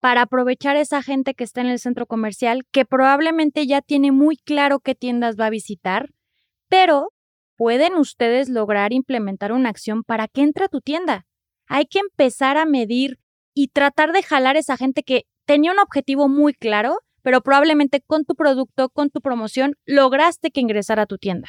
para aprovechar a esa gente que está en el centro comercial, que probablemente ya tiene muy claro qué tiendas va a visitar, pero pueden ustedes lograr implementar una acción para que entre a tu tienda. Hay que empezar a medir y tratar de jalar a esa gente que tenía un objetivo muy claro, pero probablemente con tu producto, con tu promoción, lograste que ingresara a tu tienda.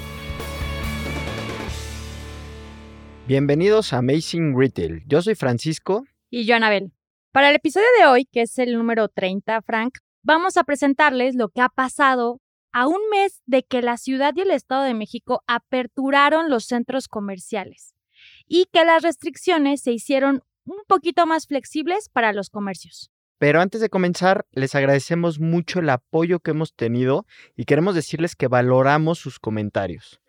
Bienvenidos a Amazing Retail. Yo soy Francisco. Y yo, Anabel. Para el episodio de hoy, que es el número 30, Frank, vamos a presentarles lo que ha pasado a un mes de que la ciudad y el Estado de México aperturaron los centros comerciales y que las restricciones se hicieron un poquito más flexibles para los comercios. Pero antes de comenzar, les agradecemos mucho el apoyo que hemos tenido y queremos decirles que valoramos sus comentarios.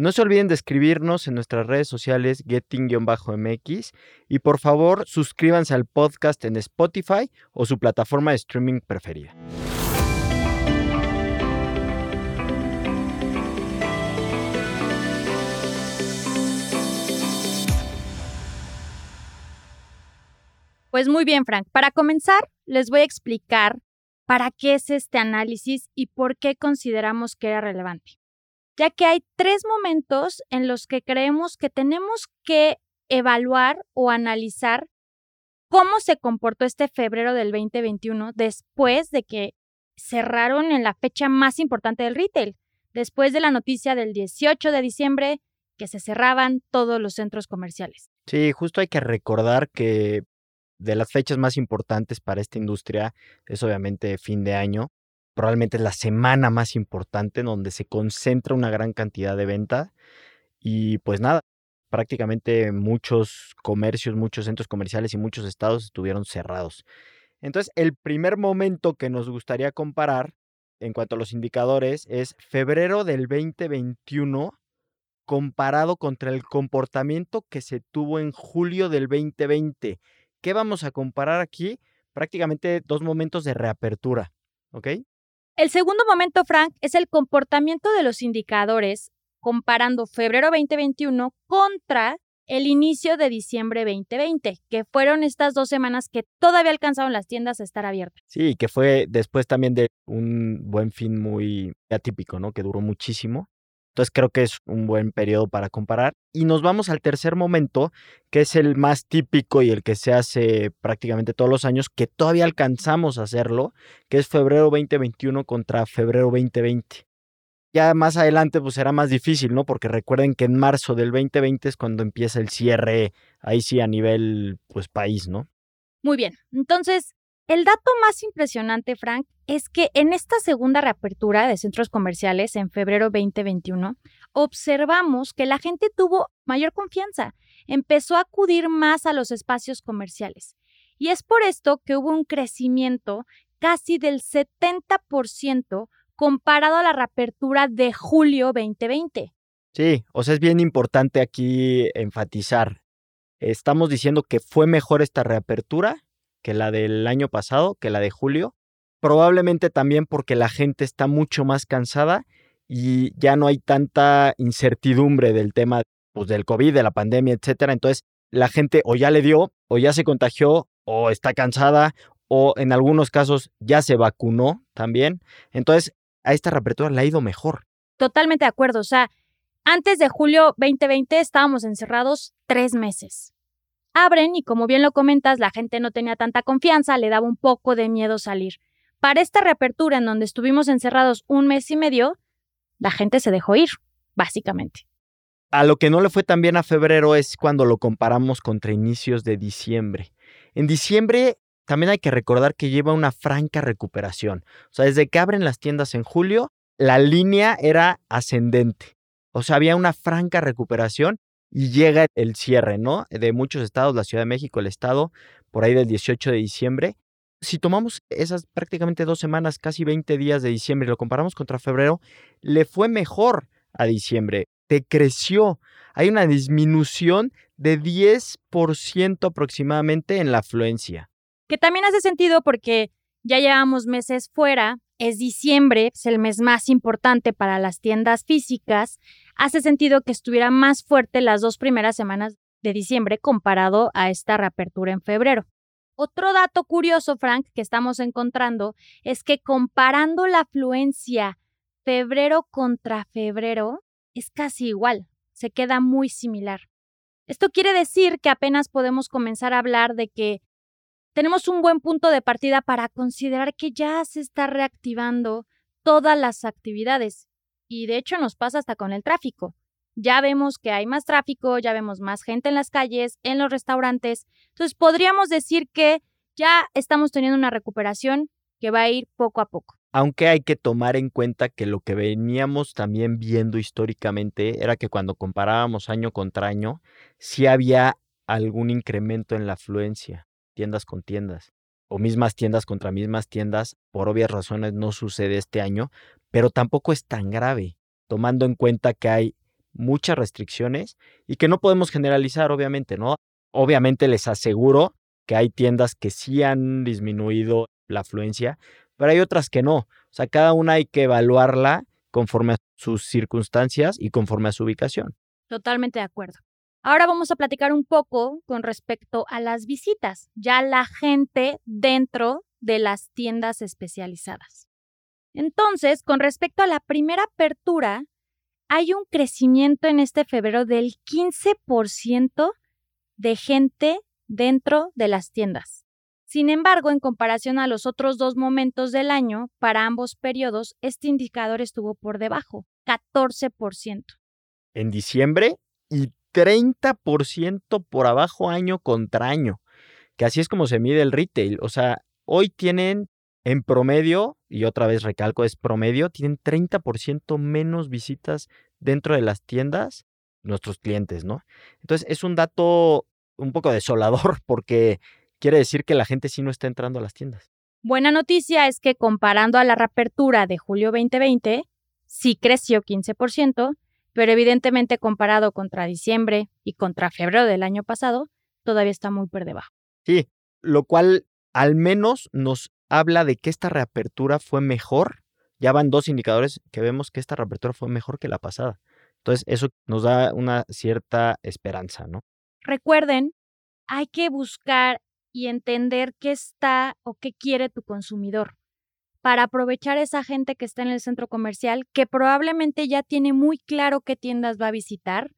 No se olviden de escribirnos en nuestras redes sociales getting-mx y por favor suscríbanse al podcast en Spotify o su plataforma de streaming preferida. Pues muy bien, Frank. Para comenzar, les voy a explicar para qué es este análisis y por qué consideramos que era relevante ya que hay tres momentos en los que creemos que tenemos que evaluar o analizar cómo se comportó este febrero del 2021 después de que cerraron en la fecha más importante del retail, después de la noticia del 18 de diciembre que se cerraban todos los centros comerciales. Sí, justo hay que recordar que de las fechas más importantes para esta industria es obviamente fin de año, probablemente es la semana más importante en donde se concentra una gran cantidad de venta. Y pues nada, prácticamente muchos comercios, muchos centros comerciales y muchos estados estuvieron cerrados. Entonces, el primer momento que nos gustaría comparar en cuanto a los indicadores es febrero del 2021 comparado contra el comportamiento que se tuvo en julio del 2020. ¿Qué vamos a comparar aquí? Prácticamente dos momentos de reapertura, ¿ok? El segundo momento, Frank, es el comportamiento de los indicadores comparando febrero 2021 contra el inicio de diciembre 2020, que fueron estas dos semanas que todavía alcanzaron las tiendas a estar abiertas. Sí, que fue después también de un buen fin muy atípico, ¿no? Que duró muchísimo. Entonces creo que es un buen periodo para comparar. Y nos vamos al tercer momento, que es el más típico y el que se hace prácticamente todos los años, que todavía alcanzamos a hacerlo, que es febrero 2021 contra febrero 2020. Ya más adelante pues será más difícil, ¿no? Porque recuerden que en marzo del 2020 es cuando empieza el cierre, ahí sí a nivel pues país, ¿no? Muy bien, entonces el dato más impresionante, Frank, es que en esta segunda reapertura de centros comerciales en febrero 2021, observamos que la gente tuvo mayor confianza, empezó a acudir más a los espacios comerciales. Y es por esto que hubo un crecimiento casi del 70% comparado a la reapertura de julio 2020. Sí, o sea, es bien importante aquí enfatizar. Estamos diciendo que fue mejor esta reapertura que la del año pasado, que la de julio. Probablemente también porque la gente está mucho más cansada y ya no hay tanta incertidumbre del tema pues, del COVID, de la pandemia, etcétera. Entonces, la gente o ya le dio, o ya se contagió, o está cansada, o en algunos casos ya se vacunó también. Entonces, a esta reapertura le ha ido mejor. Totalmente de acuerdo. O sea, antes de julio 2020 estábamos encerrados tres meses abren y como bien lo comentas, la gente no tenía tanta confianza, le daba un poco de miedo salir. Para esta reapertura en donde estuvimos encerrados un mes y medio, la gente se dejó ir, básicamente. A lo que no le fue tan bien a febrero es cuando lo comparamos contra inicios de diciembre. En diciembre también hay que recordar que lleva una franca recuperación. O sea, desde que abren las tiendas en julio, la línea era ascendente. O sea, había una franca recuperación y llega el cierre, ¿no? De muchos estados, la Ciudad de México, el estado, por ahí del 18 de diciembre. Si tomamos esas prácticamente dos semanas, casi 20 días de diciembre, y lo comparamos contra febrero, le fue mejor a diciembre, te creció. Hay una disminución de 10% aproximadamente en la afluencia. Que también hace sentido porque ya llevamos meses fuera, es diciembre, es el mes más importante para las tiendas físicas, hace sentido que estuviera más fuerte las dos primeras semanas de diciembre comparado a esta reapertura en febrero. Otro dato curioso, Frank, que estamos encontrando es que comparando la afluencia febrero contra febrero, es casi igual, se queda muy similar. Esto quiere decir que apenas podemos comenzar a hablar de que tenemos un buen punto de partida para considerar que ya se está reactivando todas las actividades. Y de hecho nos pasa hasta con el tráfico. Ya vemos que hay más tráfico, ya vemos más gente en las calles, en los restaurantes. Entonces podríamos decir que ya estamos teniendo una recuperación que va a ir poco a poco. Aunque hay que tomar en cuenta que lo que veníamos también viendo históricamente era que cuando comparábamos año contra año, sí había algún incremento en la afluencia tiendas con tiendas o mismas tiendas contra mismas tiendas, por obvias razones no sucede este año, pero tampoco es tan grave, tomando en cuenta que hay muchas restricciones y que no podemos generalizar, obviamente, ¿no? Obviamente les aseguro que hay tiendas que sí han disminuido la afluencia, pero hay otras que no. O sea, cada una hay que evaluarla conforme a sus circunstancias y conforme a su ubicación. Totalmente de acuerdo. Ahora vamos a platicar un poco con respecto a las visitas, ya la gente dentro de las tiendas especializadas. Entonces, con respecto a la primera apertura, hay un crecimiento en este febrero del 15% de gente dentro de las tiendas. Sin embargo, en comparación a los otros dos momentos del año, para ambos periodos, este indicador estuvo por debajo, 14%. En diciembre y 30% por abajo año contra año, que así es como se mide el retail. O sea, hoy tienen en promedio, y otra vez recalco, es promedio, tienen 30% menos visitas dentro de las tiendas nuestros clientes, ¿no? Entonces es un dato un poco desolador porque quiere decir que la gente sí no está entrando a las tiendas. Buena noticia es que comparando a la reapertura de julio 2020, sí creció 15%, pero evidentemente comparado contra diciembre y contra febrero del año pasado, todavía está muy por debajo. Sí, lo cual al menos nos habla de que esta reapertura fue mejor. Ya van dos indicadores que vemos que esta reapertura fue mejor que la pasada. Entonces, eso nos da una cierta esperanza, ¿no? Recuerden, hay que buscar y entender qué está o qué quiere tu consumidor para aprovechar esa gente que está en el centro comercial, que probablemente ya tiene muy claro qué tiendas va a visitar,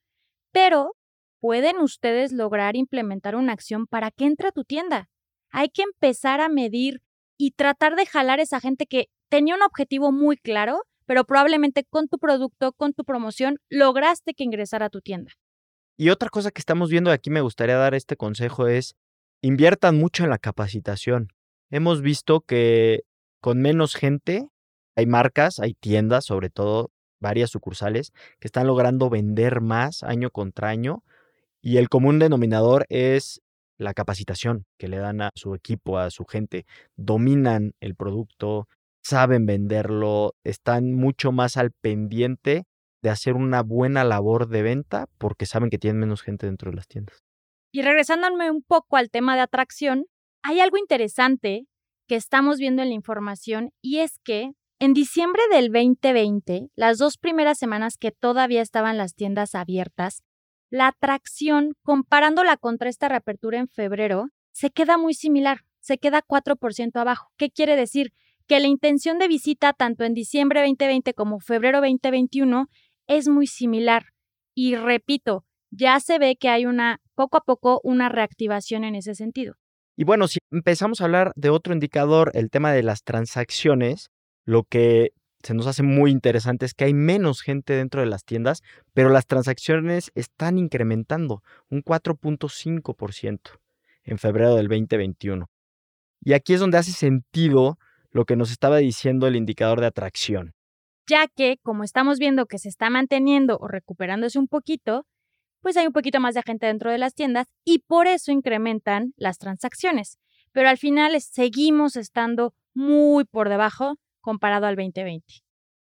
pero pueden ustedes lograr implementar una acción para que entre a tu tienda. Hay que empezar a medir y tratar de jalar a esa gente que tenía un objetivo muy claro, pero probablemente con tu producto, con tu promoción, lograste que ingresara a tu tienda. Y otra cosa que estamos viendo aquí, me gustaría dar este consejo es, inviertan mucho en la capacitación. Hemos visto que con menos gente, hay marcas, hay tiendas, sobre todo varias sucursales, que están logrando vender más año contra año y el común denominador es la capacitación que le dan a su equipo, a su gente. Dominan el producto, saben venderlo, están mucho más al pendiente de hacer una buena labor de venta porque saben que tienen menos gente dentro de las tiendas. Y regresándome un poco al tema de atracción, hay algo interesante que estamos viendo en la información y es que en diciembre del 2020, las dos primeras semanas que todavía estaban las tiendas abiertas, la atracción, comparándola contra esta reapertura en febrero, se queda muy similar, se queda 4% abajo. ¿Qué quiere decir? Que la intención de visita tanto en diciembre 2020 como febrero 2021 es muy similar. Y repito, ya se ve que hay una, poco a poco, una reactivación en ese sentido. Y bueno, si empezamos a hablar de otro indicador, el tema de las transacciones, lo que se nos hace muy interesante es que hay menos gente dentro de las tiendas, pero las transacciones están incrementando un 4.5% en febrero del 2021. Y aquí es donde hace sentido lo que nos estaba diciendo el indicador de atracción. Ya que, como estamos viendo que se está manteniendo o recuperándose un poquito, pues hay un poquito más de gente dentro de las tiendas y por eso incrementan las transacciones. Pero al final seguimos estando muy por debajo comparado al 2020.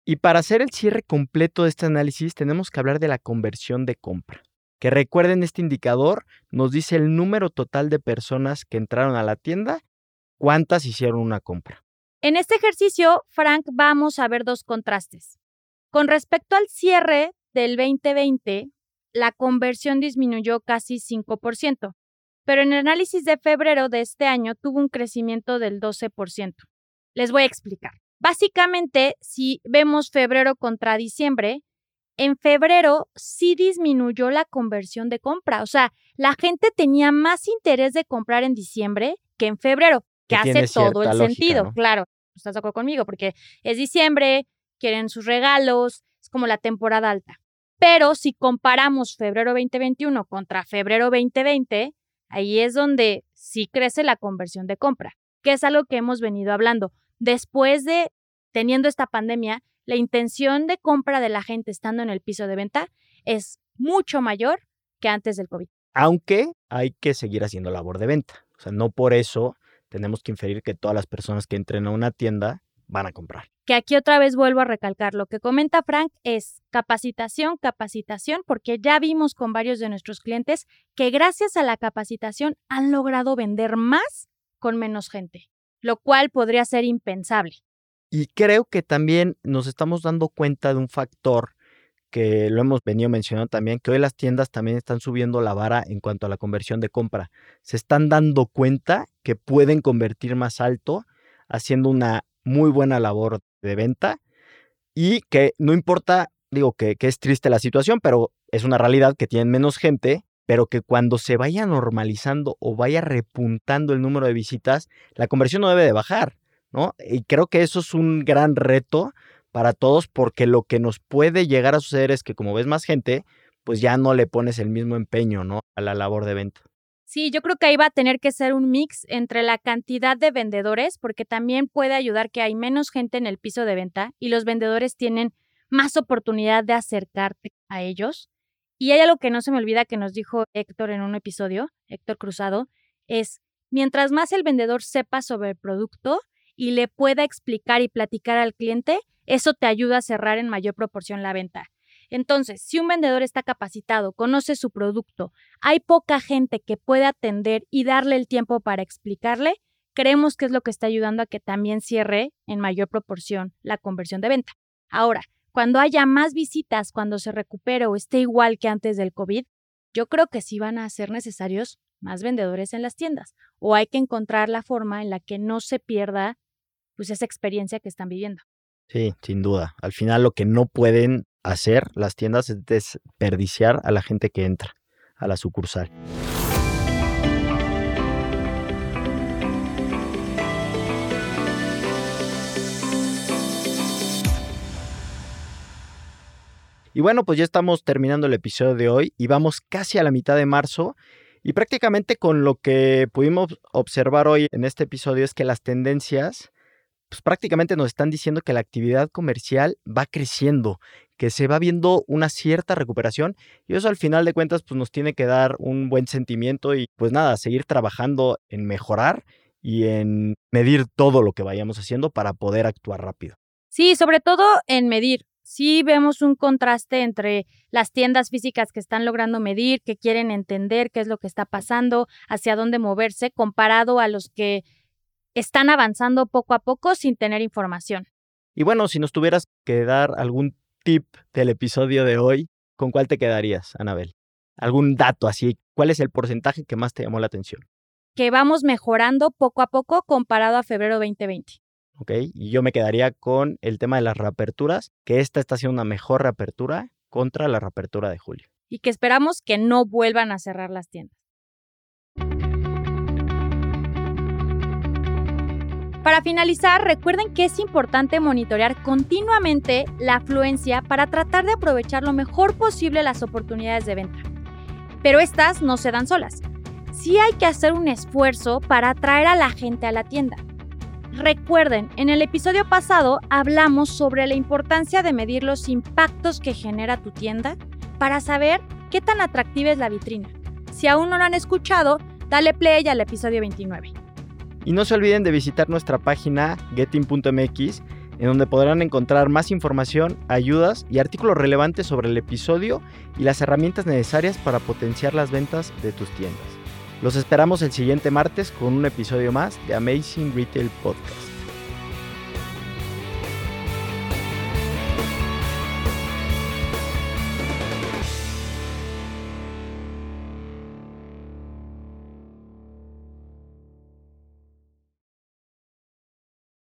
Y para hacer el cierre completo de este análisis tenemos que hablar de la conversión de compra. Que recuerden este indicador nos dice el número total de personas que entraron a la tienda, cuántas hicieron una compra. En este ejercicio, Frank, vamos a ver dos contrastes. Con respecto al cierre del 2020, la conversión disminuyó casi 5%, pero en el análisis de febrero de este año tuvo un crecimiento del 12%. Les voy a explicar. Básicamente, si vemos febrero contra diciembre, en febrero sí disminuyó la conversión de compra. O sea, la gente tenía más interés de comprar en diciembre que en febrero, que, hace todo el sentido. Claro, estás de acuerdo conmigo, porque es diciembre, quieren sus regalos, es como la temporada alta. Pero si comparamos febrero 2021 contra febrero 2020, ahí es donde sí crece la conversión de compra, que es algo que hemos venido hablando. Después de teniendo esta pandemia, la intención de compra de la gente estando en el piso de venta es mucho mayor que antes del COVID. Aunque hay que seguir haciendo labor de venta. O sea, no por eso tenemos que inferir que todas las personas que entren a una tienda van a comprar. Que aquí otra vez vuelvo a recalcar, lo que comenta Frank es capacitación, capacitación, porque ya vimos con varios de nuestros clientes que gracias a la capacitación han logrado vender más con menos gente, lo cual podría ser impensable. Y creo que también nos estamos dando cuenta de un factor que lo hemos venido mencionando también, que hoy las tiendas también están subiendo la vara en cuanto a la conversión de compra. Se están dando cuenta que pueden convertir más alto haciendo una muy buena labor de venta y que no importa, digo que, es triste la situación, pero es una realidad que tienen menos gente, pero que cuando se vaya normalizando o vaya repuntando el número de visitas, la conversión no debe de bajar, ¿no? Y creo que eso es un gran reto para todos porque lo que nos puede llegar a suceder es que como ves más gente, pues ya no le pones el mismo empeño, ¿no? A la labor de venta. Sí, yo creo que ahí va a tener que ser un mix entre la cantidad de vendedores, porque también puede ayudar que hay menos gente en el piso de venta y los vendedores tienen más oportunidad de acercarte a ellos. Y hay algo que no se me olvida que nos dijo Héctor en un episodio, Héctor Cruzado, es mientras más el vendedor sepa sobre el producto y le pueda explicar y platicar al cliente, eso te ayuda a cerrar en mayor proporción la venta. Entonces, si un vendedor está capacitado, conoce su producto, hay poca gente que puede atender y darle el tiempo para explicarle, creemos que es lo que está ayudando a que también cierre en mayor proporción la conversión de venta. Ahora, cuando haya más visitas, cuando se recupere o esté igual que antes del COVID, yo creo que sí van a ser necesarios más vendedores en las tiendas o hay que encontrar la forma en la que no se pierda pues esa experiencia que están viviendo. Sí, sin duda. Al final lo que no pueden hacer las tiendas es desperdiciar a la gente que entra a la sucursal. Y bueno, pues ya estamos terminando el episodio de hoy y vamos casi a la mitad de marzo. Y prácticamente con lo que pudimos observar hoy en este episodio es que las tendencias pues prácticamente nos están diciendo que la actividad comercial va creciendo, que se va viendo una cierta recuperación y eso al final de cuentas pues nos tiene que dar un buen sentimiento y pues nada, seguir trabajando en mejorar y en medir todo lo que vayamos haciendo para poder actuar rápido. Sí, sobre todo en medir. Sí vemos un contraste entre las tiendas físicas que están logrando medir, que quieren entender qué es lo que está pasando, hacia dónde moverse, comparado a los que están avanzando poco a poco sin tener información. Y bueno, si nos tuvieras que dar algún tip del episodio de hoy, ¿con cuál te quedarías, Anabel? ¿Algún dato así? ¿Cuál es el porcentaje que más te llamó la atención? Que vamos mejorando poco a poco comparado a febrero 2020. Ok, y yo me quedaría con el tema de las reaperturas, que esta está siendo una mejor reapertura contra la reapertura de julio. Y que esperamos que no vuelvan a cerrar las tiendas. Para finalizar, recuerden que es importante monitorear continuamente la afluencia para tratar de aprovechar lo mejor posible las oportunidades de venta. Pero estas no se dan solas. Sí hay que hacer un esfuerzo para atraer a la gente a la tienda. Recuerden, en el episodio pasado hablamos sobre la importancia de medir los impactos que genera tu tienda para saber ¿Qué tan atractiva es la vitrina? Si aún no lo han escuchado, dale play al episodio 29. Y no se olviden de visitar nuestra página getting.mx, en donde podrán encontrar más información, ayudas y artículos relevantes sobre el episodio y las herramientas necesarias para potenciar las ventas de tus tiendas. Los esperamos el siguiente martes con un episodio más de Amazing Retail Podcast.